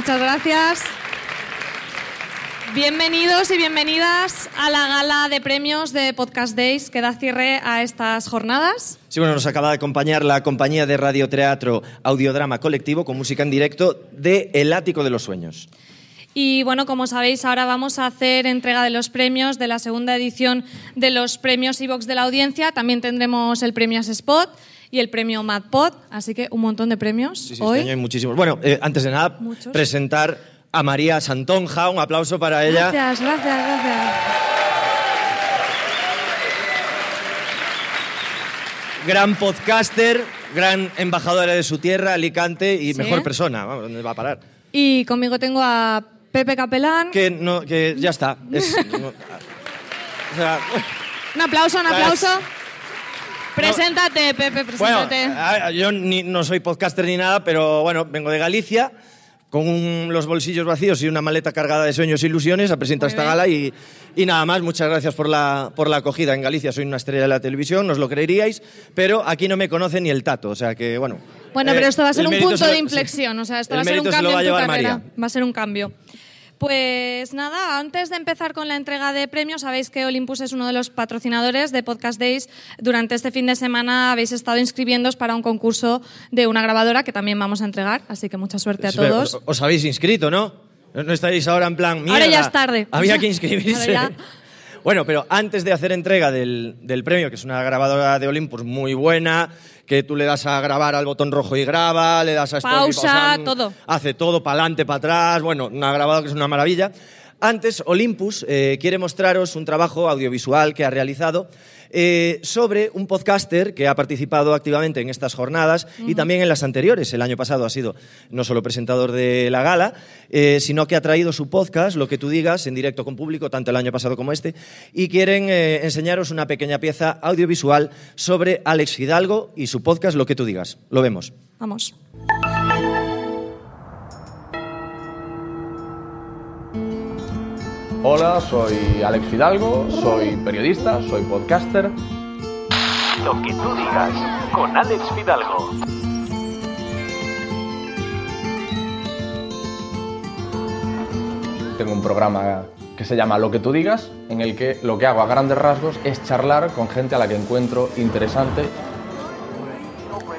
Muchas gracias. Bienvenidos y bienvenidas a la gala de premios de Podcast Days que da cierre a estas jornadas. Sí, bueno, nos acaba de acompañar la compañía de radioteatro Audiodrama Colectivo con música en directo de El Ático de los Sueños. Y bueno, como sabéis, ahora vamos a hacer entrega de los premios de la segunda edición de los premios iVox de la audiencia. También tendremos el premio Spot y el premio MadPod, así que un montón de premios Sí, sí, hoy. este año hay muchísimos. Bueno, eh, antes de nada, Muchos. presentar a María Santonja. Un aplauso para ella. Gracias, gracias, gracias. Gran podcaster, gran embajadora de su tierra, Alicante, y Sí. mejor persona. Vamos, ¿dónde va a parar? Y conmigo tengo a Pepe Capelán. Que, no, que ya está. Es- no- o sea, Un aplauso, un aplauso. Preséntate, Pepe, Bueno, preséntate. a- yo ni- no soy podcaster ni nada, pero bueno, vengo de Galicia con un- los bolsillos vacíos y una maleta cargada de sueños e ilusiones a presentar esta gala y, y nada más. Muchas gracias por la, por la acogida. En Galicia soy una estrella de la televisión, no os lo creeríais, pero aquí no me conoce ni el tato, o sea que bueno. Bueno, eh, pero esto va a ser un punto se lo- de inflexión, o sea, esto va a ser un se cambio a en tu carrera. María. Va a ser un cambio. Pues nada, antes de empezar con la entrega de premios, sabéis que Olympus es uno de los patrocinadores de Podcast Days. Durante este fin de semana habéis estado inscribiéndoos para un concurso de una grabadora que también vamos a entregar, así que mucha suerte a todos. Os, os habéis inscrito, ¿no? No estáis ahora en plan. Ahora ya "Mierda, es tarde". Había que inscribirse. Bueno, pero antes de hacer entrega del, del premio, que es una grabadora de Olympus muy buena, que tú le das a grabar al botón rojo y graba, le das a stop y Pausa, todo. Hace todo, para adelante, para atrás. Bueno, una grabadora que es una maravilla. Antes, Olympus eh, quiere mostraros un trabajo audiovisual que ha realizado eh, sobre un podcaster que ha participado activamente en estas jornadas y también en las anteriores. El año pasado ha sido no solo presentador de la gala, eh, sino que ha traído su podcast, Lo que tú digas, en directo con público, tanto el año pasado como este, y quieren eh, enseñaros una pequeña pieza audiovisual sobre Alex Fidalgo y su podcast, Lo que tú digas. Lo vemos. Vamos. Hola, soy Alex Fidalgo, soy periodista, soy podcaster. Lo que tú digas con Alex Fidalgo. Tengo un programa que se llama Lo que tú digas, en el que lo que hago a grandes rasgos es charlar con gente a la que encuentro interesante.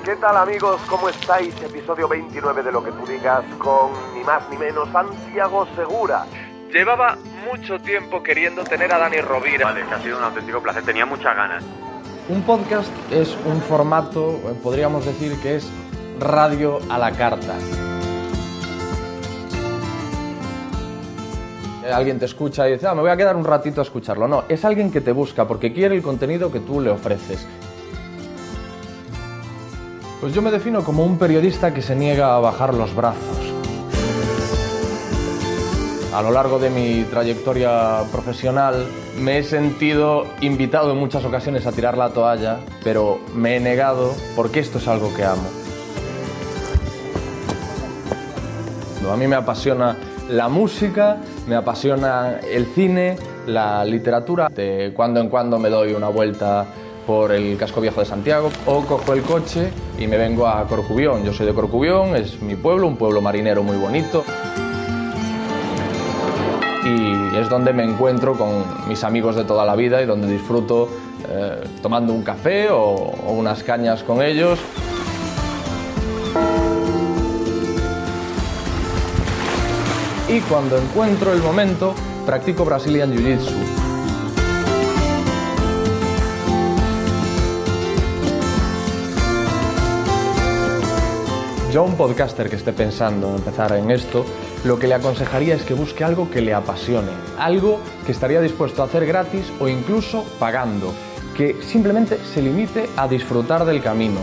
¿Qué tal amigos? ¿Cómo estáis? Episodio 29 de Lo que tú digas con ni más ni menos Santiago Segura. Llevaba mucho tiempo queriendo tener a Dani Rovira. Vale, que ha sido un auténtico placer, tenía muchas ganas. Un podcast es un formato, eh, podríamos decir que es radio a la carta. Eh, Alguien te escucha y dice, ah, me voy a quedar un ratito a escucharlo. No, es alguien que te busca porque quiere el contenido que tú le ofreces. Pues yo me defino como un periodista que se niega a bajar los brazos. A lo largo de mi trayectoria profesional me he sentido invitado en muchas ocasiones a tirar la toalla, pero me he negado porque esto es algo que amo. A mí me apasiona la música, me apasiona el cine, la literatura. De cuando en cuando me doy una vuelta por el casco viejo de Santiago o cojo el coche y me vengo a Corcubión. Yo soy de Corcubión, es mi pueblo, un pueblo marinero muy bonito y es donde me encuentro con mis amigos de toda la vida y donde disfruto eh, tomando un café o, unas cañas con ellos. Y cuando encuentro el momento, practico Brazilian Jiu-Jitsu. Yo a un podcaster que esté pensando en empezar en esto, lo que le aconsejaría es que busque algo que le apasione, algo que estaría dispuesto a hacer gratis o incluso pagando, que simplemente se limite a disfrutar del camino.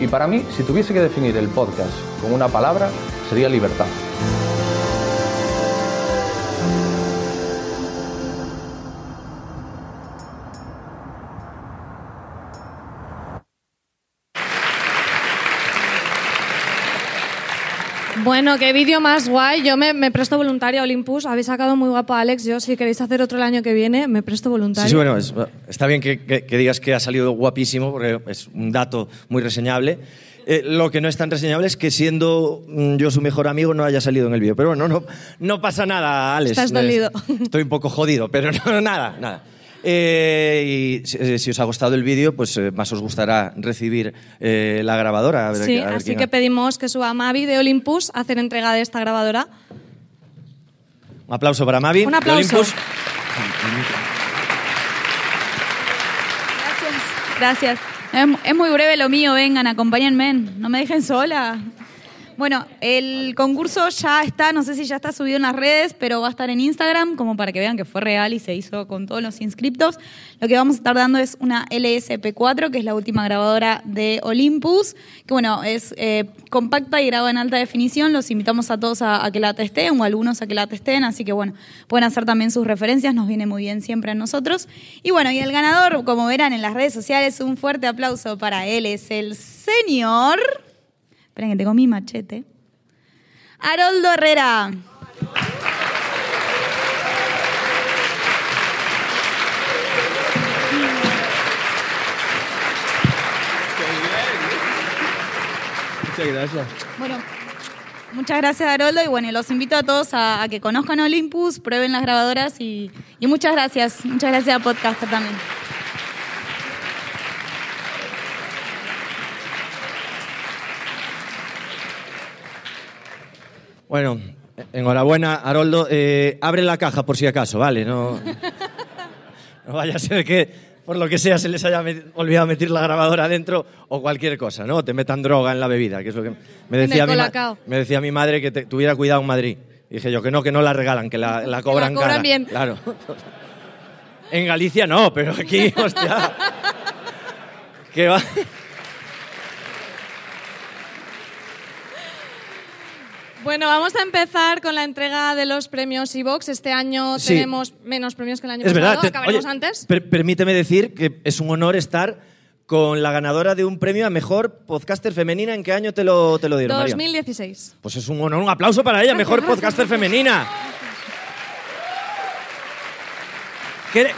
Y para mí, si tuviese que definir el podcast con una palabra, sería libertad. Bueno, qué vídeo más guay. Yo me, me presto voluntaria a Olympus. Habéis sacado muy guapo a Alex. Yo, si queréis hacer otro el año que viene, me presto voluntaria. Sí, sí, bueno, es- está bien que, que- que digas que ha salido guapísimo, porque es un dato muy reseñable. Eh, lo que no es tan reseñable es que siendo mm, yo su mejor amigo no haya salido en el vídeo. Pero bueno, no, no pasa nada, Alex. Estás dolido. Estoy un poco jodido, pero no, nada, nada. Eh, y si, eh, si os ha gustado el vídeo, pues eh, más os gustará recibir eh, la grabadora. A ver- Sí, a ver así que ha- pedimos que suba Mavi de Olympus a hacer entrega de esta grabadora. Un aplauso para Mavi. Un de aplauso. Olympus. Gracias. Es, es muy breve lo mío, vengan, acompáñenme, no me dejen sola. Bueno, el concurso ya está, no sé si ya está subido en las redes, pero va a estar en Instagram, como para que vean que fue real y se hizo con todos los inscriptos. Lo que vamos a estar dando es una LSP4, que es la última grabadora de Olympus, que bueno, es eh, compacta y graba en alta definición. Los invitamos a todos a, a que la testeen o a algunos a que la testeen, así que bueno, pueden hacer también sus referencias, nos viene muy bien siempre a nosotros. Y bueno, y el ganador, como verán en las redes sociales, un fuerte aplauso para él, es el señor... Esperen que tengo mi machete. Haroldo Herrera. Muchas gracias. Bueno, muchas gracias Haroldo y bueno, los invito a todos a, a que conozcan Olympus, prueben las grabadoras y, y muchas gracias. Muchas gracias a Podcaster también. Bueno, enhorabuena, Haroldo. Eh, abre la caja por si acaso, ¿vale? No, no vaya a ser que por lo que sea se les haya met- olvidado meter la grabadora adentro o cualquier cosa, ¿no? Te metan droga en la bebida, que es lo que me decía, mi, me decía mi madre que te- tuviera cuidado en Madrid. Dije yo que no, que no la regalan, que la, la cobran cobran cara. bien. Claro. En Galicia no, pero aquí, hostia. que va. Bueno, vamos a empezar con la entrega de los premios Evox. Este año Sí. tenemos menos premios que el año Es pasado. verdad. te- Acabaremos oye, antes. per- permíteme decir que es un honor estar con la ganadora de un premio a mejor podcaster femenina. ¿En qué año te lo, te lo dieron, María? 2016. Pues es un honor, un aplauso para ella, mejor podcaster femenina. Que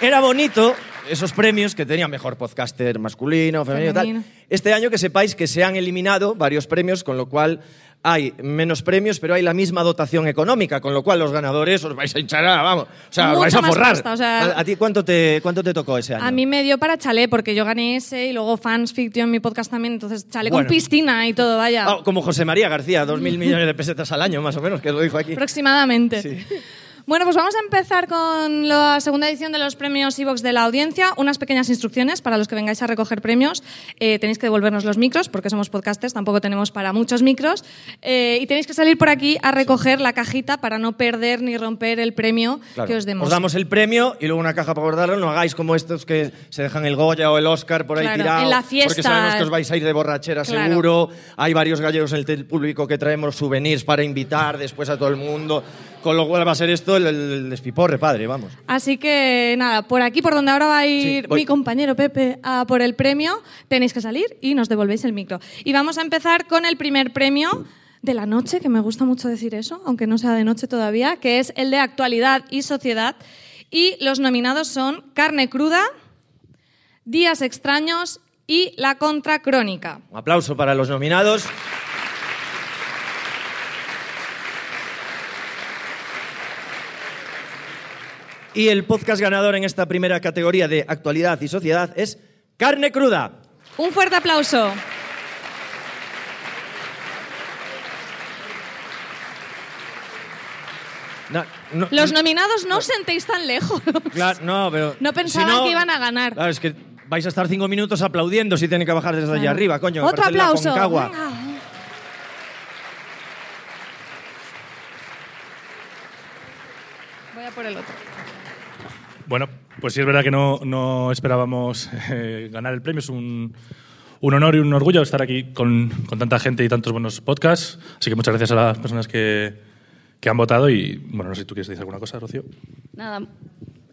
era- bonito esos premios que tenían mejor podcaster masculino, femenino, y Femenino. tal. Este año que sepáis que se han eliminado varios premios, con lo cual hay menos premios, pero hay la misma dotación económica, con lo cual los ganadores os vais a hinchar, a- vamos, o sea, os vais a forrar. pasta, o sea- ¿A, a ti cuánto te, cuánto te tocó ese año? A mí me dio para Chalé, porque yo gané ese y luego Fans Fiction en mi podcast también. Entonces, Chalé Bueno. con piscina y todo, vaya. Ah, como José María García, dos mil millones de pesetas al año, más o menos, que lo dijo aquí. Aproximadamente. Sí. Bueno, pues vamos a empezar con la segunda edición de los premios Evox de la audiencia. Unas pequeñas instrucciones para los que vengáis a recoger premios. Eh, tenéis que devolvernos los micros, porque somos podcasters, tampoco tenemos para muchos micros. Eh, y tenéis que salir por aquí a recoger la cajita para no perder ni romper el premio Claro. que os demos. damos el premio y luego una caja para guardarlo. No hagáis como estos que se dejan el Goya o el Oscar por ahí Claro, tirado. en la Porque fiesta. sabemos que os vais a ir de borrachera Claro. seguro. Hay varios gallegos en el público que traemos souvenirs para invitar después a todo el mundo. Con lo cual va a ser esto el, el despiporre, padre, vamos. Así que nada, por aquí, por donde ahora va a ir Sí, mi compañero Pepe a por el premio, tenéis que salir y nos devolvéis el micro. Y vamos a empezar con el primer premio de la noche, que me gusta mucho decir eso, aunque no sea de noche todavía, que es el de actualidad y sociedad. Y los nominados son Carne Cruda, Días Extraños y La Contracrónica. Un aplauso para los nominados. Y el podcast ganador en esta primera categoría de actualidad y sociedad es Carne Cruda. Un fuerte aplauso. No, no- Los nominados no os sentéis tan lejos. Claro, no, pero. No pensaban que iban a ganar. Claro, es que vais a estar cinco minutos aplaudiendo si tienen que bajar desde allá Claro. arriba, coño. Otro aplauso. Aconcagua. Venga. Voy a por el otro. Bueno, pues sí es verdad que no, no esperábamos eh, ganar el premio. Es un, un honor y un orgullo estar aquí con, con tanta gente y tantos buenos podcasts. Así que muchas gracias a las personas que, que han votado y, bueno, no sé si tú quieres decir alguna cosa, Rocío. Nada,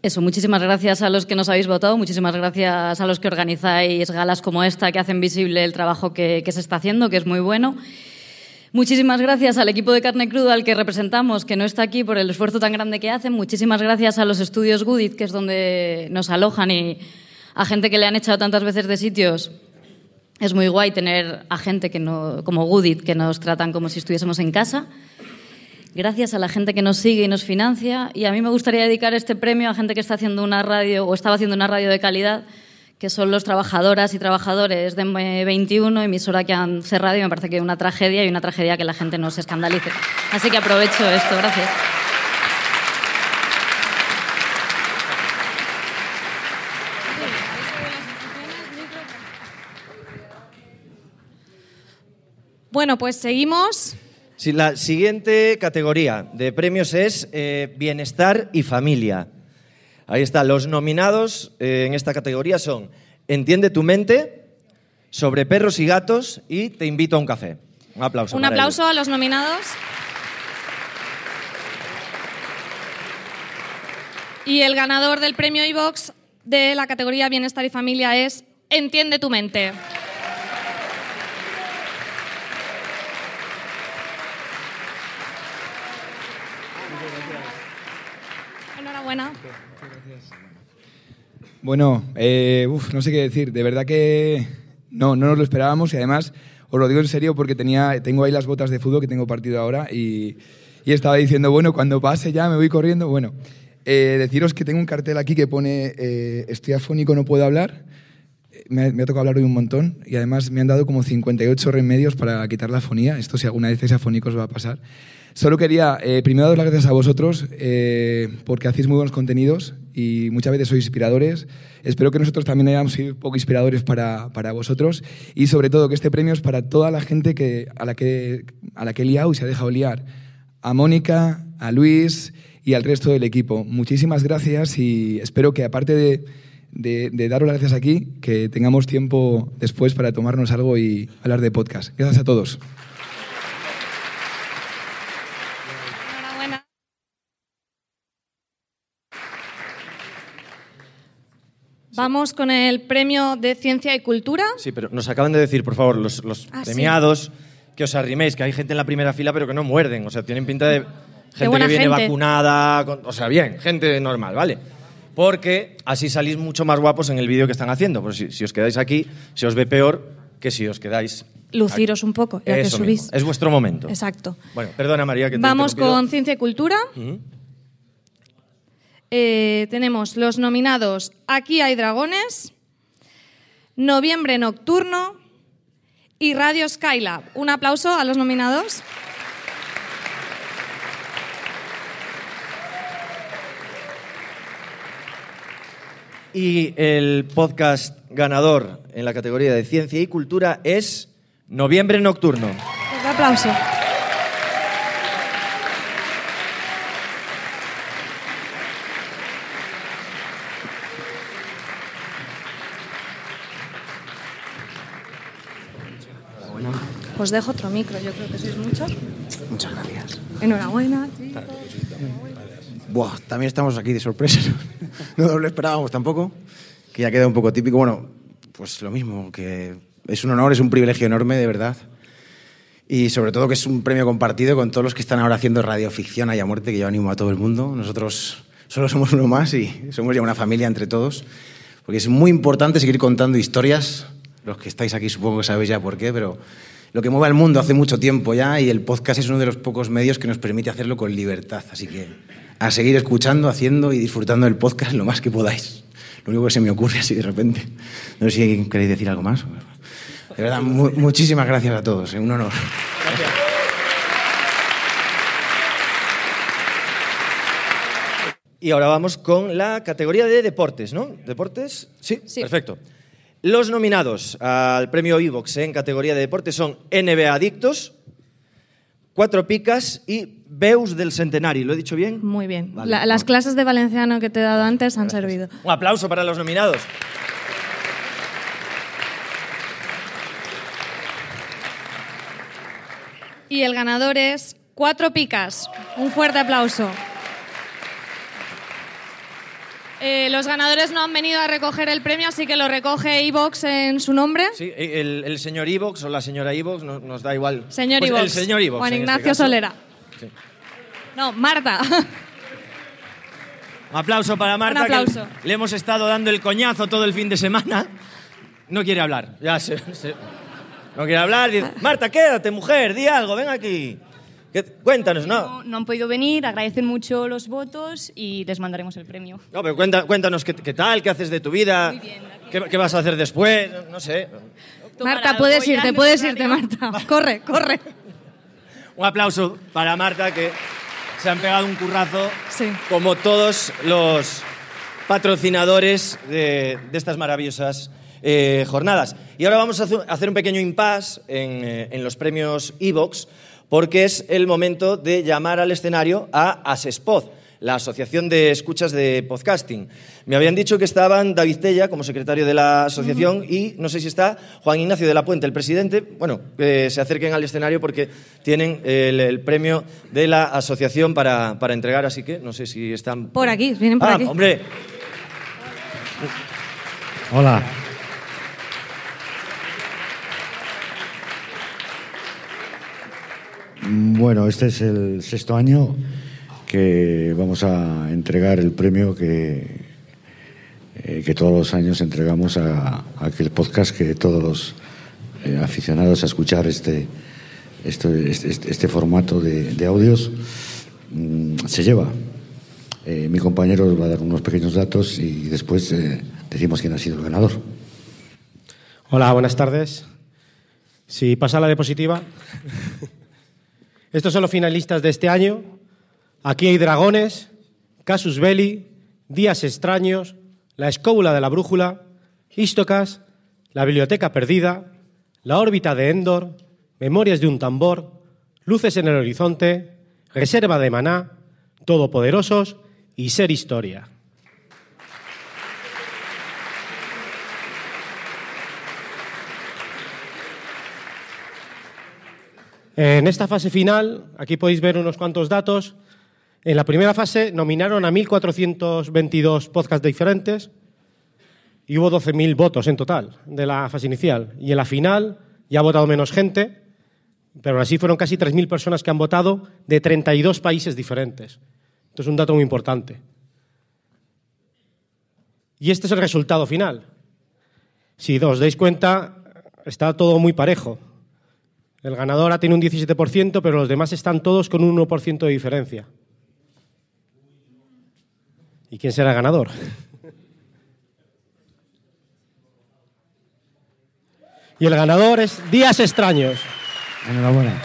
eso, muchísimas gracias a los que nos habéis votado, muchísimas gracias a los que organizáis galas como esta, que hacen visible el trabajo que, que se está haciendo, que es muy bueno. Muchísimas gracias al equipo de Carne Cruda al que representamos, que no está aquí por el esfuerzo tan grande que hacen. Muchísimas gracias a los estudios Goodit, que es donde nos alojan, y a gente que le han echado tantas veces de sitios Es muy guay tener a gente que no, como Goodit que nos tratan como si estuviésemos en casa. Gracias a la gente que nos sigue y nos financia. Y a mí me gustaría dedicar este premio a gente que está haciendo una radio o estaba haciendo una radio de calidad, que son los trabajadoras y trabajadores de M21, emisora que han cerrado y me parece que es una tragedia y una tragedia que la gente no se escandalice. Así que aprovecho esto. Gracias. Bueno, pues seguimos. Sí, la siguiente categoría de premios es eh, Bienestar y Familia. Ahí está, los nominados eh, en esta categoría son Entiende tu mente, Sobre perros y gatos y Te invito a un café. Un aplauso. Un aplauso a los nominados. Y el ganador del premio iVox de la categoría Bienestar y Familia es Entiende tu mente. Enhorabuena. Bueno, eh, no sé qué decir. De verdad que no, no nos lo esperábamos y además os lo digo en serio porque tenía, tengo ahí las botas de fútbol que tengo partido ahora y, estaba diciendo, bueno, cuando pase ya me voy corriendo. Bueno, eh, deciros que tengo un cartel aquí que pone eh, estoy afónico, no puedo hablar. Eh, Me me ha tocado hablar hoy un montón y además me han dado como 58 remedios para quitar la afonía. Esto si alguna vez es afónico os va a pasar. Solo quería, eh, primero, dar las gracias a vosotros eh, porque hacéis muy buenos contenidos y muchas veces sois inspiradores. Espero que nosotros también hayamos sido un poco inspiradores para, para vosotros y sobre todo que este premio es para toda la gente que, a, la que, a la que he liado y se ha dejado liar. A Mónica, a Luis y al resto del equipo. Muchísimas gracias y espero que aparte de, de, de daros las gracias aquí, que tengamos tiempo después para tomarnos algo y hablar de podcast. Gracias a todos. Enhorabuena. Vamos con el premio de Ciencia y Cultura. Sí, pero nos acaban de decir, por favor, los, los Ah, sí. premiados, que os arriméis, que hay gente en la primera fila, pero que no muerden. O sea, tienen pinta de gente que viene gente. vacunada. con- o sea, bien, gente normal, ¿vale? Porque así salís mucho más guapos en el vídeo que están haciendo. Pues si, si os quedáis aquí, se os ve peor que si os quedáis. Luciros un poco, ya que Eso subís. mismo. Es vuestro momento. Exacto. Bueno, perdona María que te Vamos con Ciencia y Cultura. Eh, tenemos los nominados Aquí hay dragones, Noviembre Nocturno y Radio Skylab. Un aplauso a los nominados. Y el podcast ganador en la categoría de ciencia y cultura es Noviembre Nocturno. Un aplauso. Os dejo otro micro, yo creo que sois muchos. Muchas gracias. Enhorabuena. chicos. Buah, también estamos aquí de sorpresa. No lo esperábamos tampoco, que ya queda un poco típico. Bueno, pues lo mismo, que es un honor, es un privilegio enorme, de verdad. Y sobre todo que es un premio compartido con todos los que están ahora haciendo radioficción a muerte, que yo animo a todo el mundo. Nosotros solo somos uno más y somos ya una familia entre todos. Porque es muy importante seguir contando historias. Los que estáis aquí supongo que sabéis ya por qué, pero lo que mueve al mundo hace mucho tiempo ya y el podcast es uno de los pocos medios que nos permite hacerlo con libertad. Así que a seguir escuchando, haciendo y disfrutando del podcast lo más que podáis. Lo único que se me ocurre así de repente. No sé si queréis decir algo más. De verdad, mu- muchísimas gracias a todos. Es un honor. Y ahora vamos con la categoría de deportes, ¿no? ¿Deportes? Sí, perfecto. Los nominados al premio Evox en categoría de deportes son NBA Adictos, Cuatro Picas y Beus del Centenari. ¿Lo he dicho bien? Muy bien. Vale. La- las clases de valenciano que te he dado antes han servido. Un aplauso para los nominados. Y el ganador es Cuatro Picas. Un fuerte aplauso. Eh, los ganadores no han venido a recoger el premio, así que lo recoge Evox en su nombre. Sí, el, el señor Evox o la señora Evox no- nos da igual. Señor Pues Ivox. El señor Evox. Juan este Ignacio. Solera. Sí. No, Marta. Un aplauso para Marta. Un aplauso. que le hemos estado dando el coñazo todo el fin de semana. No quiere hablar. Ya se, se- no quiere hablar. Marta, quédate, mujer, di algo, ven aquí. ¿Qué- cuéntanos, ¿no? No, no han podido venir, agradecen mucho los votos y les mandaremos el premio. No, pero cuenta- cuéntanos qué, qué tal, qué haces de tu vida, qué, qué vas a hacer después, no, no sé. Marta, puedes irte, puedes irte, Marta. Corre, corre. Un aplauso para Marta, que se han pegado un currazo, como todos los patrocinadores de, de estas maravillosas eh, jornadas. Y ahora vamos a hacer- a hacer un pequeño impasse en, eh, en los premios Evox, porque es el momento de llamar al escenario a Asespod, la Asociación de Escuchas de Podcasting. Me habían dicho que estaban David Tella como secretario de la asociación y no sé si está Juan Ignacio de la Puente, el presidente. Bueno, que se acerquen al escenario porque tienen el, el premio de la asociación para, para entregar, así que no sé si están... Por aquí, vienen por ah, aquí. hombre, Hola. Bueno, este es el sexto año que vamos a entregar el premio que, eh, que todos los años entregamos a, a aquel podcast que todos los eh, aficionados a escuchar este, este, este, este formato de, de audios mm, se lleva. Eh, mi compañero os va a dar unos pequeños datos y después eh, decimos quién ha sido el ganador. Hola, buenas tardes. Si pasa la diapositiva. Estos son los finalistas de este año. Aquí hay dragones, Casus Belli, Días extraños, La escóbula de la brújula, Istocas, La biblioteca perdida, La órbita de Endor, Memorias de un tambor, Luces en el horizonte, Reserva de Maná, Todopoderosos y Ser Historia. En esta fase final, aquí podéis ver unos cuantos datos. En la primera fase nominaron a 1.422 podcasts diferentes y hubo 12.000 votos en total de la fase inicial. Y en la final ya ha votado menos gente, pero así fueron casi 3.000 personas que han votado de 32 países diferentes. Esto es un dato muy importante. Y este es el resultado final. Si os dais cuenta, está todo muy parejo. El ganador ha tenido un 17%, pero los demás están todos con un 1% de diferencia. ¿Y quién será el ganador? Y el ganador es Días Extraños. Enhorabuena.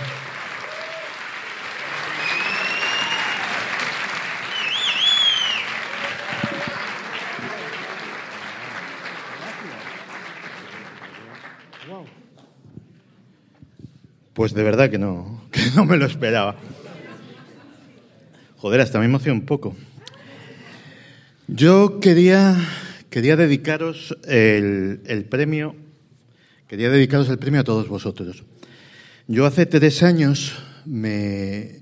Pues de verdad que no, que no me lo esperaba. Joder, hasta me emocionó un poco. Yo quería, quería dedicaros el, el premio, quería dedicaros el premio a todos vosotros. Yo hace tres años me,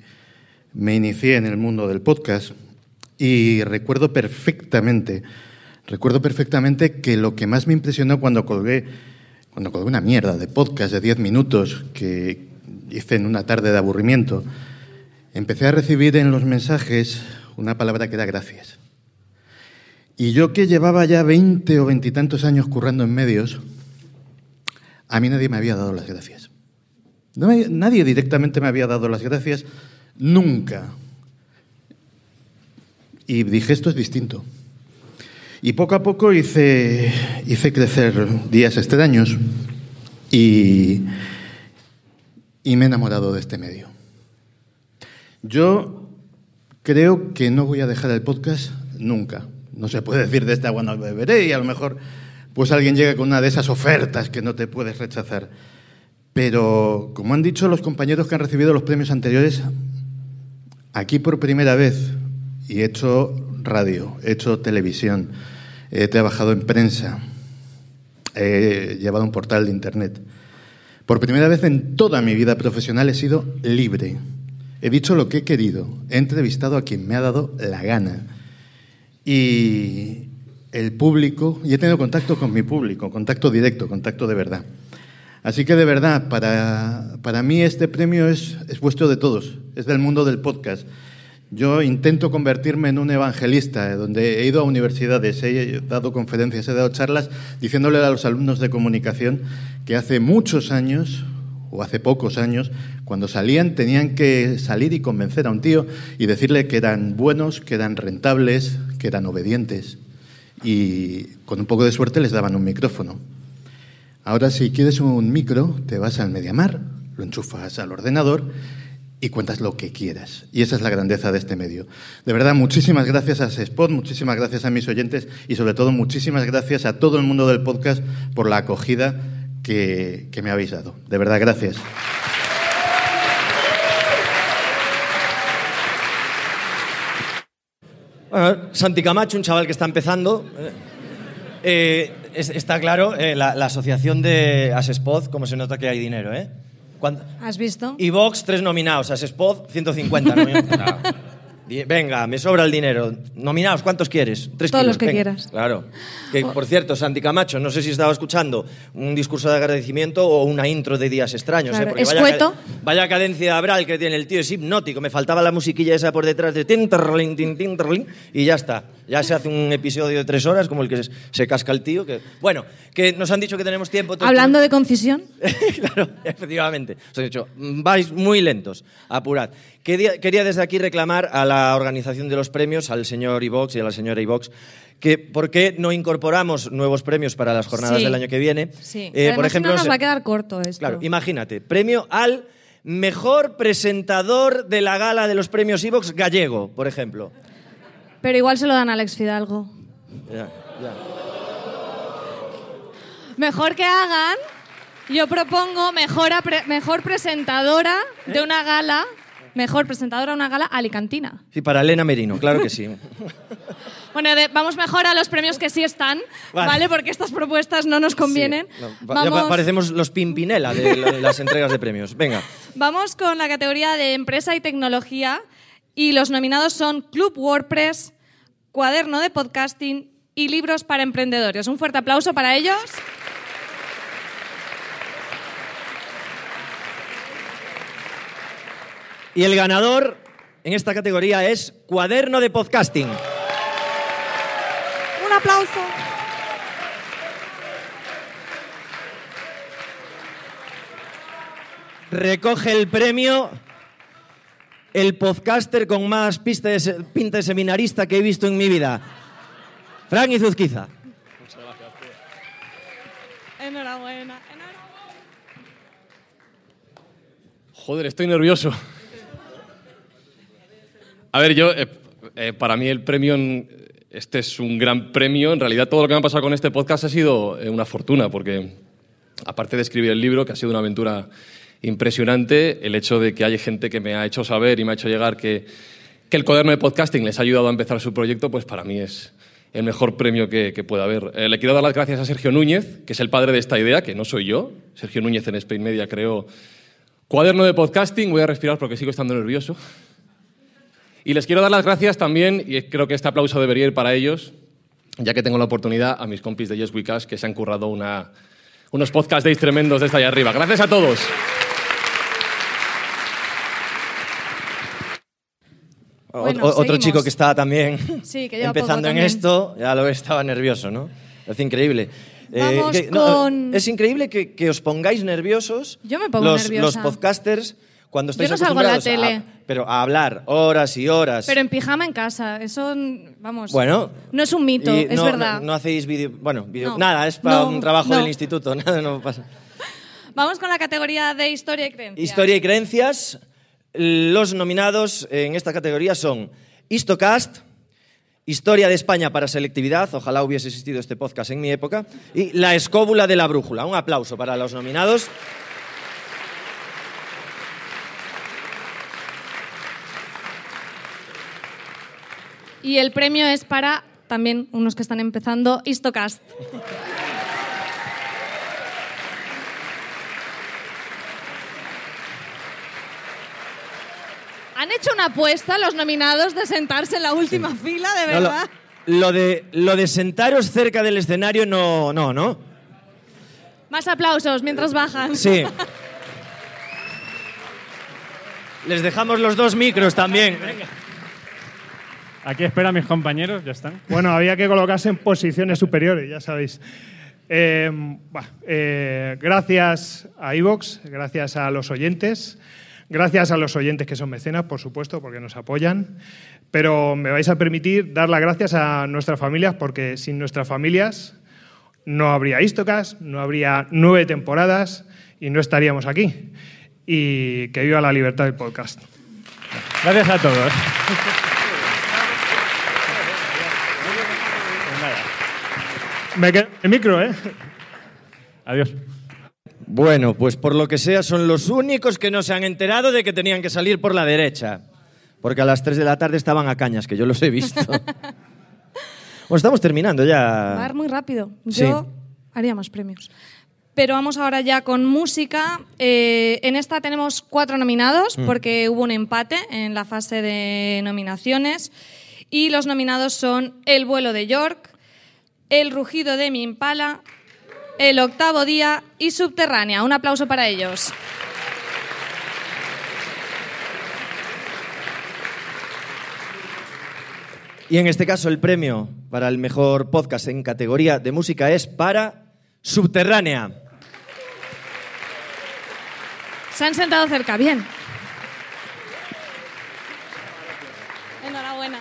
me inicié en el mundo del podcast y recuerdo perfectamente, recuerdo perfectamente que lo que más me impresionó cuando colgué, cuando colgué una mierda de podcast de 10 minutos que hice en una tarde de aburrimiento, empecé a recibir en los mensajes una palabra que era gracias. Y yo que llevaba ya 20 o veintitantos años currando en medios, a mí nadie me había dado las gracias. Nadie directamente me había dado las gracias, nunca. Y dije, esto es distinto. Y poco a poco hice, hice crecer días extraños y, y me he enamorado de este medio. Yo creo que no voy a dejar el podcast nunca. No se puede decir de esta agua no beberé y a lo mejor pues alguien llega con una de esas ofertas que no te puedes rechazar. Pero como han dicho los compañeros que han recibido los premios anteriores, aquí por primera vez, y he hecho radio, he hecho televisión, he trabajado en prensa, he llevado un portal de internet. Por primera vez en toda mi vida profesional he sido libre. He dicho lo que he querido, he entrevistado a quien me ha dado la gana. Y el público, y he tenido contacto con mi público, contacto directo, contacto de verdad. Así que de verdad, para, para mí este premio es, es vuestro de todos, es del mundo del podcast. Yo intento convertirme en un evangelista, eh, donde he ido a universidades, he dado conferencias, he dado charlas, diciéndole a los alumnos de comunicación que hace muchos años, o hace pocos años, cuando salían tenían que salir y convencer a un tío y decirle que eran buenos, que eran rentables, que eran obedientes. Y con un poco de suerte les daban un micrófono. Ahora si quieres un micro, te vas al Mediamar, lo enchufas al ordenador y cuentas lo que quieras. Y esa es la grandeza de este medio. De verdad, muchísimas gracias a Spot, muchísimas gracias a mis oyentes y sobre todo muchísimas gracias a todo el mundo del podcast por la acogida que, que me habéis dado. De verdad, gracias. Bueno, Santi Camacho, un chaval que está empezando. Eh, es- está claro, eh, la, la asociación de Asespod, como se nota que hay dinero, ¿eh? ¿Cuánto? ¿Has visto? Y Vox, tres nominados. Asespod, 150. nominados. Venga, me sobra el dinero. Nominados, ¿cuántos quieres? Tres Todos kilos, los que venga. quieras. Claro. Que, por cierto, Santi Camacho, no sé si estaba escuchando un discurso de agradecimiento o una intro de Días Extraños. Claro, ¿eh? Vaya, vaya cadencia abral que tiene el tío, es hipnótico. Me faltaba la musiquilla esa por detrás de tinterlin, tin, tinterlin, y ya está. Ya se hace un episodio de tres horas como el que se, casca el tío. Que... Bueno, que nos han dicho que tenemos tiempo. Hablando de concisión, claro, efectivamente. Os he dicho, mm, vais muy lentos, apurad. Quería, quería desde aquí reclamar a la organización de los premios, al señor Ivox y a la señora Ivox, que por qué no incorporamos nuevos premios para las jornadas Sí. del año que viene. sí. Eh, por ejemplo, no nos va a quedar corto esto. Claro, imagínate, premio al mejor presentador de la gala de los premios Ivox gallego, por ejemplo. Pero igual se lo dan a Alex Fidalgo. Ya, ya. Mejor que hagan, yo propongo mejor, mejor presentadora ¿Eh? de una gala, mejor presentadora de una gala alicantina. Sí, para Elena Merino, claro que sí. Bueno, de- vamos mejor a los premios que sí están, Vale. ¿vale? Porque estas propuestas no nos convienen. No, pa- ya vamos, pa- parecemos los Pimpinela de la- las entregas de premios. Venga. vamos con la categoría de empresa y tecnología y los nominados son Club WordPress, Cuaderno de Podcasting y Libros para Emprendedores. Un fuerte aplauso para ellos. Y el ganador en esta categoría es Cuaderno de Podcasting. Un aplauso. Recoge el premio el podcaster con más pista de se- pinta de seminarista que he visto en mi vida. Frank Izuzquiza. Enhorabuena. Joder, estoy nervioso. A ver, yo, eh, eh, para mí el premio, este es un gran premio. En realidad todo lo que me ha pasado con este podcast ha sido eh, una fortuna, porque aparte de escribir el libro, que ha sido una aventura impresionante, el hecho de que haya gente que me ha hecho saber y me ha hecho llegar que, que el cuaderno de podcasting les ha ayudado a empezar su proyecto, pues para mí es el mejor premio que, que pueda haber. Le quiero dar las gracias a Sergio Núñez, que es el padre de esta idea, que no soy yo. Sergio Núñez en Spain Media creó Cuaderno de podcasting, voy a respirar porque sigo estando nervioso. Y les quiero dar las gracias también, y creo que este aplauso debería ir para ellos, ya que tengo la oportunidad, a mis compis de Yes We Cash que se han currado una, unos podcast days tremendos desde allá arriba. Gracias a todos. Bueno, otro seguimos. chico que está también Sí, que lleva empezando poco en también. esto, ya lo estaba nervioso, ¿no? Es increíble. Eh, Vamos que- no, con- es increíble que, que os pongáis nerviosos Yo me pongo los, nerviosa. los podcasters cuando estáis Yo no salgo en la acostumbrados a- tele. pero a hablar horas y horas. Pero en pijama en casa, eso, vamos. Bueno. No es un mito, Y es no, verdad. No, no hacéis vídeo. Bueno, vídeo- No. nada, es para No, un trabajo no. del instituto, nada, no pasa. Vamos con la categoría de historia y creencia. Historia y creencias. Los nominados en esta categoría son Histocast, Historia de España para selectividad, ojalá hubiese existido este podcast en mi época, y La escóbula de la brújula. Un aplauso para los nominados. Y el premio es para también unos que están empezando, Histocast. Han hecho una apuesta los nominados de sentarse en la última fila, de No, lo, verdad. lo de, lo de sentaros cerca del escenario no, no, ¿no? Más aplausos mientras bajan. Sí. Les dejamos los dos micros también. Aquí espera a mis compañeros, ya están. Bueno, había que colocarse en posiciones superiores, ya sabéis. Bah, eh, gracias a Ivox, gracias a los oyentes, gracias a los oyentes que son mecenas, por supuesto, porque nos apoyan. Pero me vais a permitir dar las gracias a nuestras familias, porque sin nuestras familias no habría Istocas, no habría nueve temporadas y no estaríamos aquí. Y que viva la libertad del podcast. Gracias a todos. Me quedo el micro, ¿eh? Adiós. Bueno, pues por lo que sea, son los únicos que no se han enterado de que tenían que salir por la derecha. Porque a las 3 de la tarde estaban a cañas, que yo los he visto. bueno, estamos terminando Va a ya. ir muy rápido. Sí. Yo haría más premios. Pero vamos ahora ya con música. Eh, en esta tenemos cuatro nominados Mm. porque hubo un empate en la fase de nominaciones. Y los nominados son El vuelo de York, El rugido de mi impala, El octavo día y Subterránea. Un aplauso para ellos. Y en este caso el premio para el mejor podcast en categoría de música es para Subterránea. Se han sentado cerca, bien. Enhorabuena.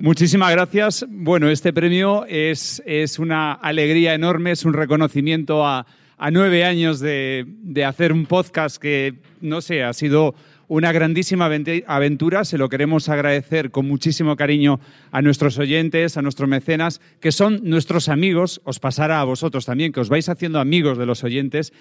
Muchísimas gracias. Bueno, este premio es, es una alegría enorme, es un reconocimiento a, a nueve años de, de hacer un podcast que, no sé, ha sido una grandísima aventura. Se lo queremos agradecer con muchísimo cariño a nuestros oyentes, a nuestros mecenas, que son nuestros amigos. Os pasará a vosotros también, que os vais haciendo amigos de los oyentes.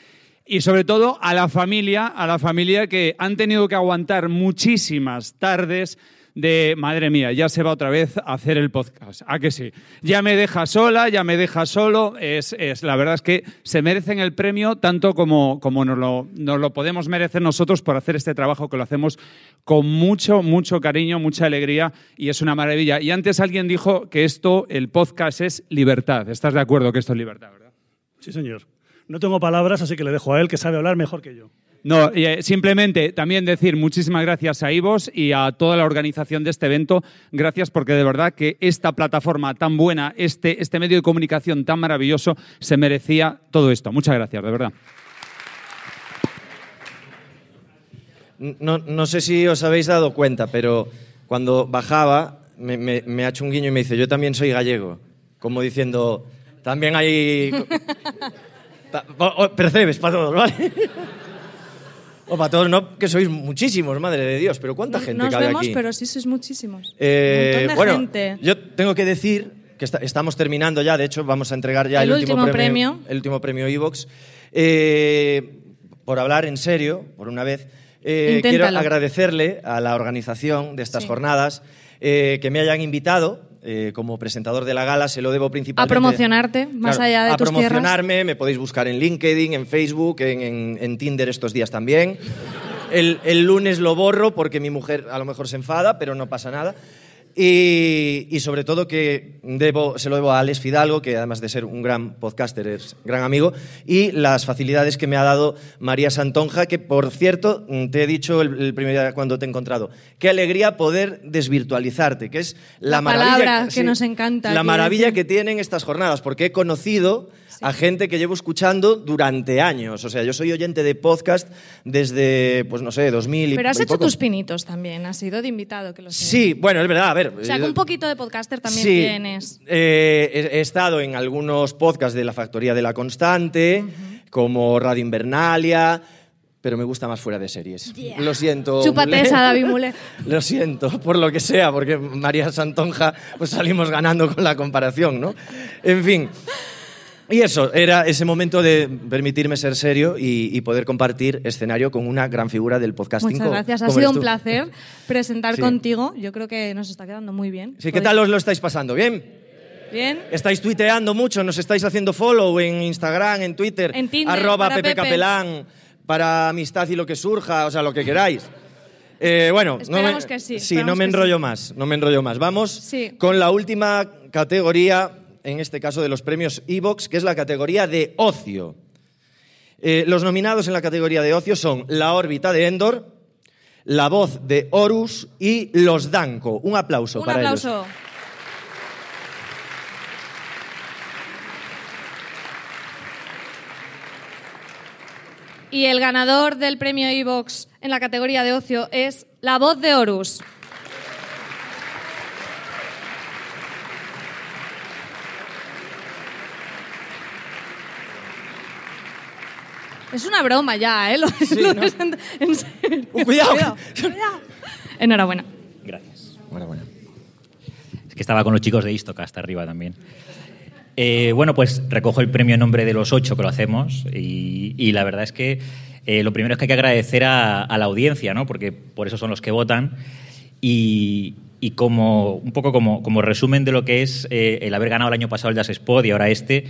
Y sobre todo a la familia, a la familia que han tenido que aguantar muchísimas tardes de, madre mía, ya se va otra vez a hacer el podcast. ¿A que sí? Ya me deja sola, ya me deja solo. Es, la verdad es que se merecen el premio tanto como, como nos, lo, nos lo podemos merecer nosotros por hacer este trabajo que lo hacemos con mucho, mucho cariño, mucha alegría y es una maravilla. Y antes alguien dijo que esto, el podcast, es libertad. ¿Estás de acuerdo que esto es libertad, verdad? Sí, señor. No tengo palabras, así que le dejo a él, que sabe hablar mejor que yo. No, eh, simplemente también decir muchísimas gracias a Ivos y a toda la organización de este evento. Gracias porque de verdad que esta plataforma tan buena, este, este medio de comunicación tan maravilloso, se merecía todo esto. Muchas gracias, de verdad. No, no sé si os habéis dado cuenta, pero cuando bajaba me, me- me ha hecho un guiño y me dice, yo también soy gallego. Como diciendo, también hay... Pa- o- o- percebes para todos, ¿vale? O para todos, no, que sois muchísimos, madre de Dios, pero ¿cuánta gente Nos cabe vemos, aquí? pero sí sois muchísimos. Eh, Un de bueno, gente. yo tengo que decir que esta- estamos terminando ya, de hecho vamos a entregar ya el, El último premio. el último premio Evox. Eh, por hablar en serio, por una vez, eh, quiero agradecerle a la organización de estas jornadas eh, que me hayan invitado. Eh, como presentador de la gala se lo debo A principalmente promocionarte, más Claro, allá de a tus tierras. promocionarme, me podéis buscar en LinkedIn, en Facebook, en, en- en Tinder estos días también. El, el lunes lo borro porque mi mujer a lo mejor se enfada, pero no pasa nada. Y, y sobre todo que debo, se lo debo a Alex Fidalgo, que además de ser un gran podcaster es gran amigo, y las facilidades que me ha dado María Santonja, que por cierto, mm, te he dicho el, el primer día cuando te he encontrado, qué alegría poder desvirtualizarte, que es la, La maravilla palabra que sí, nos encanta La maravilla decir. que tienen estas jornadas, porque he conocido a gente que llevo escuchando durante años. O sea, yo soy oyente de podcast desde, pues no sé, 2000 y Pero has y hecho poco. tus pinitos también, has sido de invitado, que lo sé. Sí, bueno, es verdad, a ver. O sea, que yo- un poquito de podcaster también Sí, tienes. eh, he, estado en algunos podcasts de la Factoría de la Constante, como Radio Invernalia, pero me gusta más fuera de series. Yeah. Lo siento. Chúpate esa, David Mulé. Lo siento, por lo que sea, porque María Santonja, pues salimos ganando con la comparación, ¿no? En fin. Y eso, era ese momento de permitirme ser serio y, y poder compartir escenario con una gran figura del podcasting. Muchas gracias, ha sido un placer presentar Sí. contigo. Yo creo que nos está quedando muy bien. Sí, ¿qué tal os lo estáis pasando? ¿Bien? Bien. ¿Estáis tuiteando mucho? ¿Nos estáis haciendo follow en Instagram, en Twitter? En Tinder, Arroba para Pepe Pepe. Capelán, para amistad y lo que surja, o sea, lo que queráis. Eh, bueno, Esperamos no me, que sí, Sí, no me enrollo sí. más, no me enrollo más. Vamos Sí. con la última categoría, en este caso de los premios Evox, que es la categoría de ocio. Eh, los nominados en la categoría de ocio son La órbita de Endor, la voz de Horus y Los Danco. Un aplauso Un para ellos. aplauso. Y el ganador del premio Evox en la categoría de ocio es La Voz de Horus. Es una broma ya, ¿eh? Lo- lo es en- en serio. cuidado. cuidado. Enhorabuena. Gracias. Es que estaba con los chicos de Istoca hasta arriba también. Eh, bueno, pues recojo el premio en nombre de los ocho que lo hacemos y, y la verdad es que eh, lo primero es que hay que agradecer a, a la audiencia, ¿no? porque por eso son los que votan y, y como un poco como, como resumen de lo que es eh, el haber ganado el año pasado el Jazz Spot y ahora este,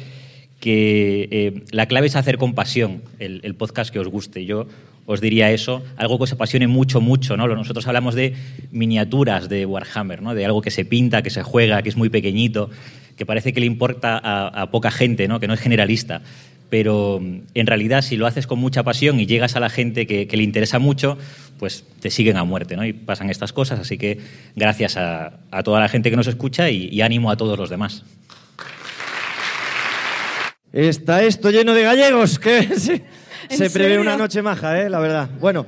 que eh, la clave es hacer con pasión el, podcast que os guste. Yo os diría eso, algo que os apasione mucho, mucho. ¿no? Nosotros hablamos de miniaturas de Warhammer, ¿no? de algo que se pinta, que se juega, que es muy pequeñito, que parece que le importa a, poca gente, ¿no? que no es generalista. Pero en realidad, si lo haces con mucha pasión y llegas a la gente que, le interesa mucho, pues te siguen a muerte ¿no? y pasan estas cosas. Así que gracias a, a toda la gente que nos escucha y, y ánimo a todos los demás. Está esto lleno de gallegos, que se, ¿En se prevé una noche maja, ¿eh? la verdad. Bueno,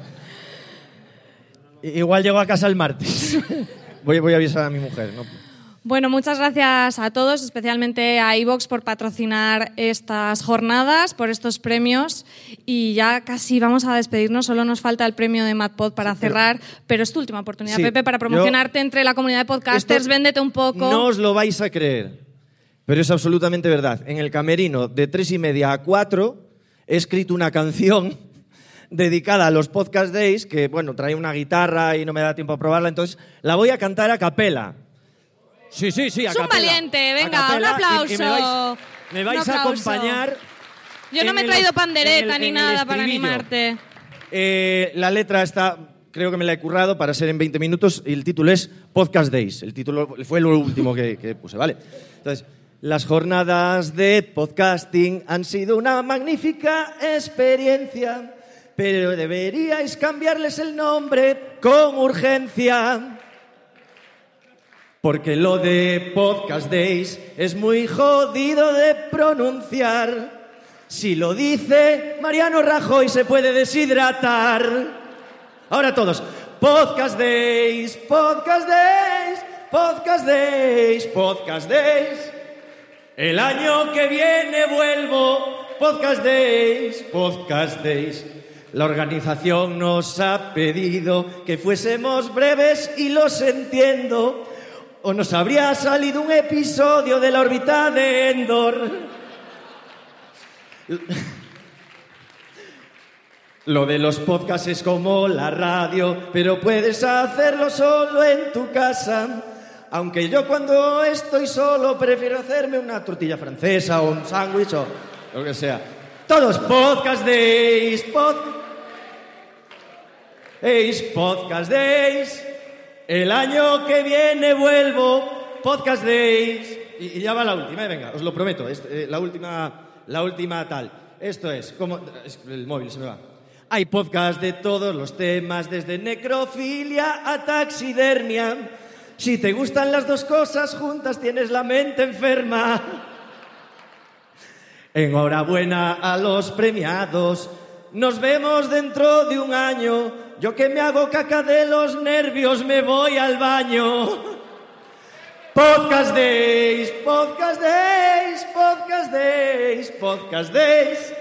igual llego a casa el martes. voy, voy a avisar a mi mujer. ¿no? Bueno, muchas gracias a todos, especialmente a iVox por patrocinar estas jornadas, por estos premios. Y ya casi vamos a despedirnos, solo nos falta el premio de MadPod para cerrar, pero es tu última oportunidad, Sí, Pepe, para promocionarte entre la comunidad de podcasters. Véndete un poco. No os lo vais a creer, pero es absolutamente verdad. En el camerino de tres y media a cuatro he escrito una canción dedicada a los podcast days que, bueno, trae una guitarra y no me da tiempo a probarla, entonces la voy a cantar a capela. Sí, sí, sí, a es un capela. valiente, venga, un capela, y- aplauso. y me vais, me vais a aplauso. acompañar. Yo no me he el- traído pandereta en el- ni el nada para animarte. Eh, la letra está, creo que me la he currado para ser en 20 minutos y el título es Podcast Days. El título fue lo último que, que puse, ¿vale? Entonces, las jornadas de podcasting han sido una magnífica experiencia, pero deberíais cambiarles el nombre con urgencia. Porque lo de Podcast Days es muy jodido de pronunciar. Si lo dice Mariano Rajoy se puede deshidratar. Ahora todos. Podcast Days, Podcast Days, Podcast Days, Podcast Days. El año que viene vuelvo. Podcast Days, Podcast Days. La organización nos ha pedido que fuésemos breves y los entiendo. O nos habría salido un episodio de la órbita de Endor. Lo de los podcasts es como la radio, pero puedes hacerlo solo en tu casa. Aunque yo cuando estoy solo prefiero hacerme una tortilla francesa o un sándwich o lo que sea. Todos podcast days, pod... Days, podcast days. El año que viene vuelvo, podcast days. Y, y ya va la última, eh, venga, os lo prometo. este, eh, la última, la última tal. Esto es, como es- el móvil se me va. Hay podcast de todos los temas, desde necrofilia a taxidermia. Si te gustan las dos cosas juntas, tienes la mente enferma. Enhorabuena a los premiados. Nos vemos dentro de un año. Yo que me hago caca de los nervios, me voy al baño. Podcast Days, Podcast Days, Podcast Days, Podcast Days.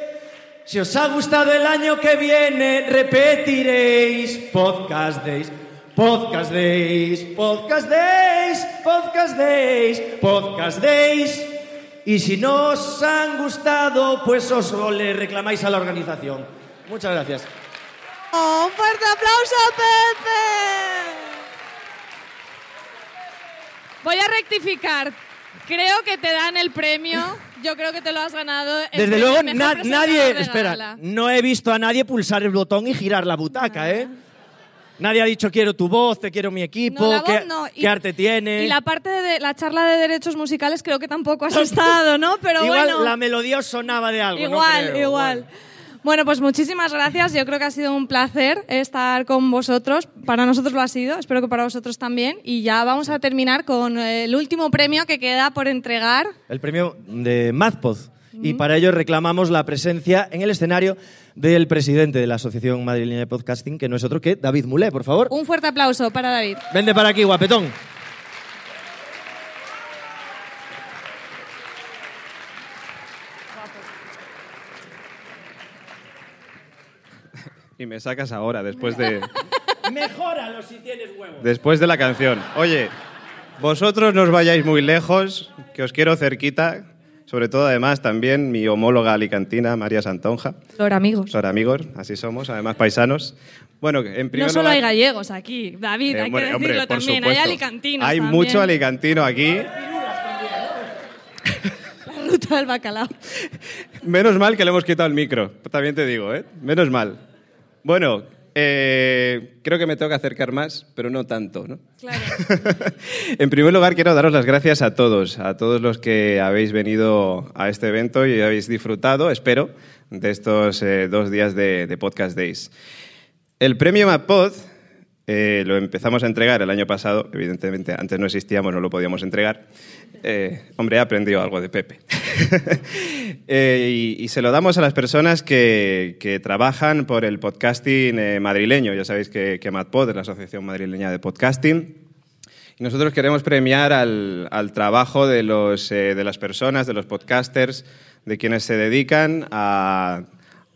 Si os ha gustado el año que viene, repetiréis Podcast Days. Podcast Days, Podcast Days, Podcast Days, Podcast Days. Y si no os han gustado, pues os le reclamáis a la organización. Muchas gracias. ¡Oh, un fuerte aplauso a Pepe! Voy a rectificar. Creo que te dan el premio. Yo creo que te lo has ganado. el Desde luego, na- nadie, espera, gala. no he visto a nadie pulsar el botón y girar la butaca, ¿eh? Nadie ha dicho quiero tu voz, te quiero mi equipo, No, la qué, voz no. Y- qué arte tiene. Y la parte de la charla de derechos musicales creo que tampoco has estado, ¿no? Pero Igual bueno. la melodía os sonaba de algo. no Igual, creo. igual. Bueno, pues muchísimas gracias. Yo creo que ha sido un placer estar con vosotros. Para nosotros lo ha sido, espero que para vosotros también. Y ya vamos a terminar con el último premio que queda por entregar. El premio de MadPod. Y para ello reclamamos la presencia en el escenario del presidente de la Asociación Madrileña de Podcasting, que no es otro que David Mulé, por favor. Un fuerte aplauso para David. Vende para aquí, guapetón. Y me sacas ahora, después de, Mejóralo si tienes huevos. después de la canción. Oye, vosotros no os vayáis muy lejos, que os quiero cerquita. Sobre todo, además, también mi homóloga alicantina, María Santonja. Lor amigos. Son amigos, así somos, además paisanos. Bueno, en primer No solo lugar- hay gallegos aquí, David, Eh, hay hombre, que hombre, decirlo por también. Hay alicantinos Hay también. mucho alicantino aquí. La ruta del bacalao. Menos mal que le hemos quitado el micro, también te digo, ¿eh? Menos mal. Bueno, eh, creo que me tengo que acercar más, pero no tanto, ¿no? en primer lugar, quiero daros las gracias a todos, a todos los que habéis venido a este evento y habéis disfrutado, espero, de estos eh, dos días de, de Podcast Days. El premio MapPod eh, lo empezamos a entregar el año pasado, evidentemente antes no existíamos, no lo podíamos entregar. Eh, hombre, he aprendido algo de Pepe. Eh, y, y se lo damos a las personas que, que trabajan por el podcasting madrileño. Ya sabéis que, que MadPod es la Asociación Madrileña de Podcasting. Y nosotros queremos premiar al, al trabajo de, los, de las personas, de los podcasters, de quienes se dedican a,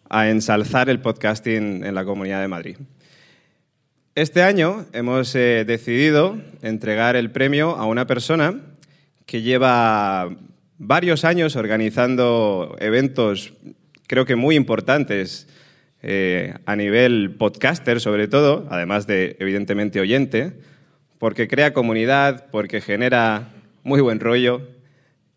a ensalzar el podcasting en la Comunidad de Madrid. Este año hemos eh, decidido entregar el premio a una persona que lleva varios años organizando eventos, creo que muy importantes eh, a nivel podcaster sobre todo, además de evidentemente oyente, porque crea comunidad, porque genera muy buen rollo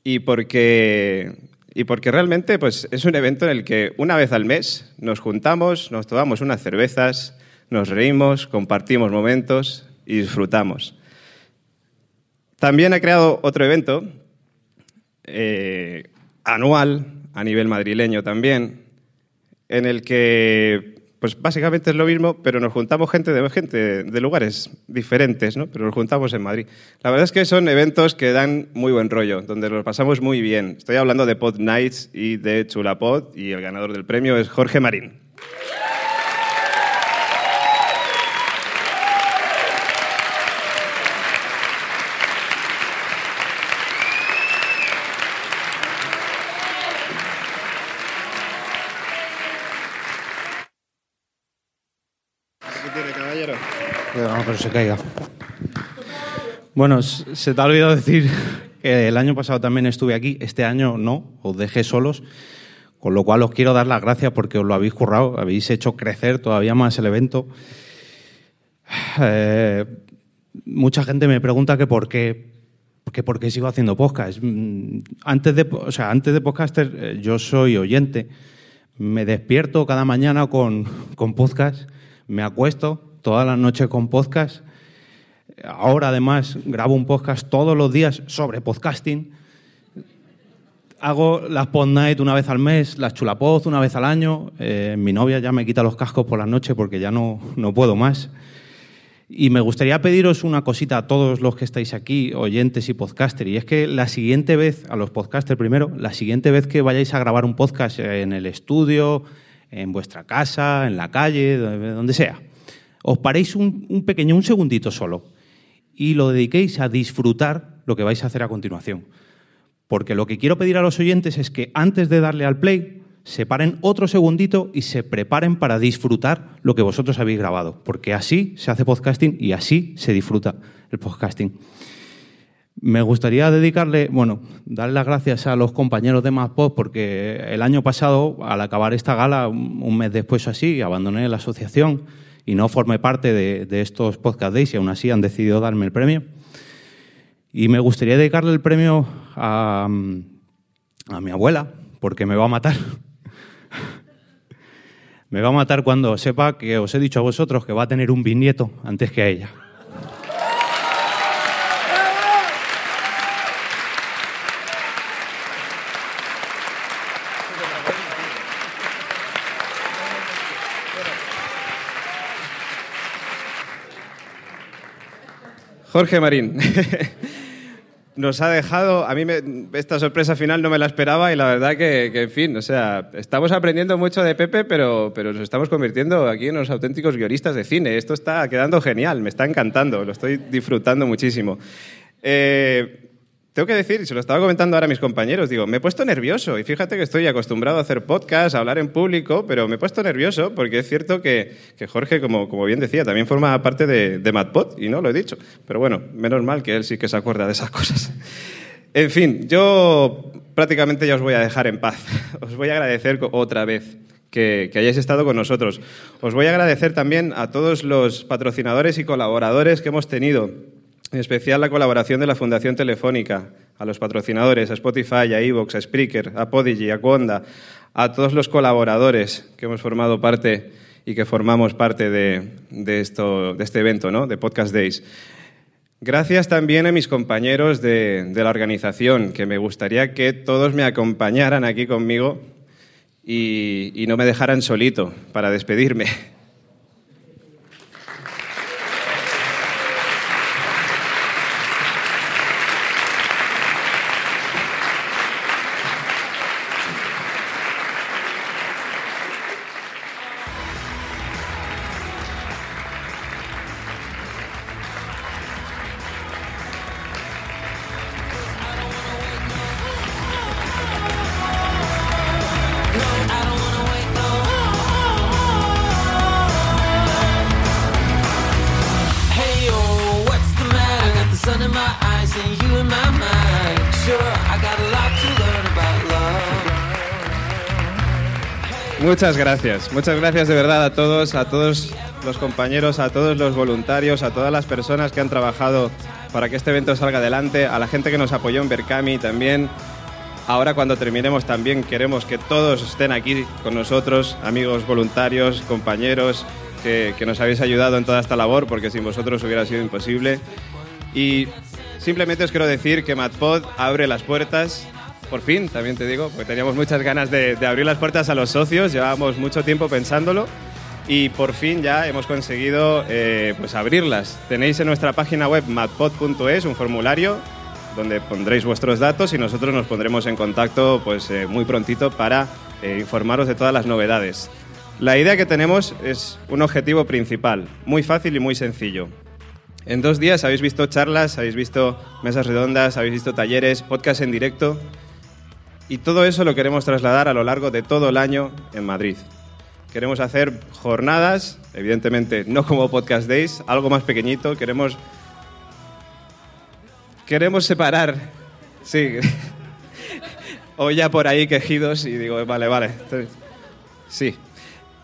y porque, y porque realmente pues, es un evento en el que una vez al mes nos juntamos, nos tomamos unas cervezas, nos reímos, compartimos momentos y disfrutamos. También ha creado otro evento eh, anual a nivel madrileño también, en el que pues básicamente es lo mismo, pero nos juntamos gente de, gente de lugares diferentes, ¿no? pero nos juntamos en Madrid. La verdad es que son eventos que dan muy buen rollo, donde los pasamos muy bien. Estoy hablando de Pod Nights y de Chulapod, y el ganador del premio es Jorge Marín. ¿Qué tiene, caballero? Cuidado, se. Bueno, se te ha olvidado decir que el año pasado también estuve aquí, este año no, os dejé solos, con lo cual os quiero dar las gracias porque os lo habéis currado, habéis hecho crecer todavía más el evento. Eh, mucha gente me pregunta que por qué, que por qué sigo haciendo podcast. Mm, Antes de, o sea, antes de podcaster, eh, yo soy oyente. Me despierto cada mañana con, con podcast, me acuesto todas las noches con podcast. Ahora además grabo un podcast todos los días sobre podcasting. Hago las pod night una vez al mes, las chulapod una vez al año. Eh, mi novia ya me quita los cascos por las noches porque ya no, no puedo más. Y me gustaría pediros una cosita a todos los que estáis aquí, oyentes y podcasters, y es que la siguiente vez, a los podcasters primero, la siguiente vez que vayáis a grabar un podcast en el estudio, en vuestra casa, en la calle, donde sea, os paréis un, pequeño, un segundito solo, y lo dediquéis a disfrutar lo que vais a hacer a continuación. Porque lo que quiero pedir a los oyentes es que antes de darle al play, se paren otro segundito y se preparen para disfrutar lo que vosotros habéis grabado. Porque así se hace podcasting y así se disfruta el podcasting. Me gustaría dedicarle, bueno, darle las gracias a los compañeros de MadPod porque el año pasado, al acabar esta gala, un un mes después o así, abandoné la asociación y no formé parte de, estos Podcast Days y aún así han decidido darme el premio. Y me gustaría dedicarle el premio a, a mi abuela, porque me va a matar. me va a matar cuando sepa que os he dicho a vosotros que va a tener un bisnieto antes que a ella. Jorge Marín. Nos ha dejado, a mí me- esta sorpresa final no me la esperaba y la verdad que, que, en fin, o sea, estamos aprendiendo mucho de Pepe, pero, pero nos estamos convirtiendo aquí en unos auténticos guionistas de cine. Esto está quedando genial, me está encantando, lo estoy disfrutando muchísimo. Eh, tengo que decir, y se lo estaba comentando ahora a mis compañeros, digo, me he puesto nervioso y fíjate que estoy acostumbrado a hacer podcast, a hablar en público, pero me he puesto nervioso porque es cierto que, que Jorge, como, como bien decía, también forma parte de, de y no lo he dicho. Pero bueno, menos mal que él sí que se acuerda de esas cosas. En fin, yo prácticamente ya os voy a dejar en paz. Os voy a agradecer otra vez que hayáis estado con nosotros. Os voy a agradecer también a todos los patrocinadores y colaboradores que hemos tenido, en especial la colaboración de la Fundación Telefónica, a los patrocinadores, a Spotify, a Evox, a Spreaker, a Podigy, a Conda, a todos los colaboradores que hemos formado parte y que formamos parte de, de esto, de este evento, ¿no? de Podcast Days. Gracias también a mis compañeros de, de la organización, que me gustaría que todos me acompañaran aquí conmigo y, y no me dejaran solito para despedirme. Muchas gracias, muchas gracias de verdad a todos, a todos los compañeros, a todos los voluntarios, a todas las personas que han trabajado para que este evento salga adelante, a la gente que nos apoyó en Berkami también. Ahora cuando terminemos también queremos que todos estén aquí con nosotros, amigos voluntarios, compañeros, que, que nos habéis ayudado en toda esta labor, porque sin vosotros hubiera sido imposible. Y simplemente os quiero decir que MatPod abre las puertas, por fin, también te digo, porque teníamos muchas ganas de, abrir las puertas a los socios, llevábamos mucho tiempo pensándolo y por fin ya hemos conseguido eh, pues abrirlas. Tenéis en nuestra página web matpod.es un formulario donde pondréis vuestros datos y nosotros nos pondremos en contacto pues, eh, muy prontito para eh, informaros de todas las novedades. La idea que tenemos es un objetivo principal, muy fácil y muy sencillo. En dos días habéis visto charlas, habéis visto mesas redondas, habéis visto talleres, podcast en directo y todo eso lo queremos trasladar a lo largo de todo el año en Madrid. Queremos hacer jornadas, evidentemente no como Podcast Days, algo más pequeñito. Queremos, queremos separar, sí, oía por ahí quejidos y digo, vale, vale, sí.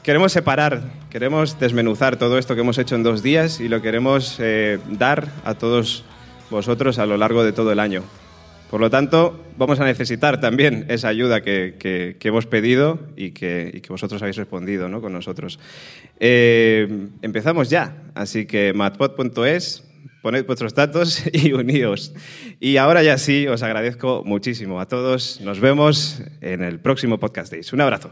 Queremos separar, queremos desmenuzar todo esto que hemos hecho en dos días y lo queremos eh, dar a todos vosotros a lo largo de todo el año. Por lo tanto, vamos a necesitar también esa ayuda que, que- hemos pedido y que, que vosotros habéis respondido ¿no? con nosotros. Eh, empezamos ya, así que matpod.es, poned vuestros datos y uníos. Y ahora ya sí, os agradezco muchísimo a todos. Nos vemos en el próximo Podcast Days. Un abrazo.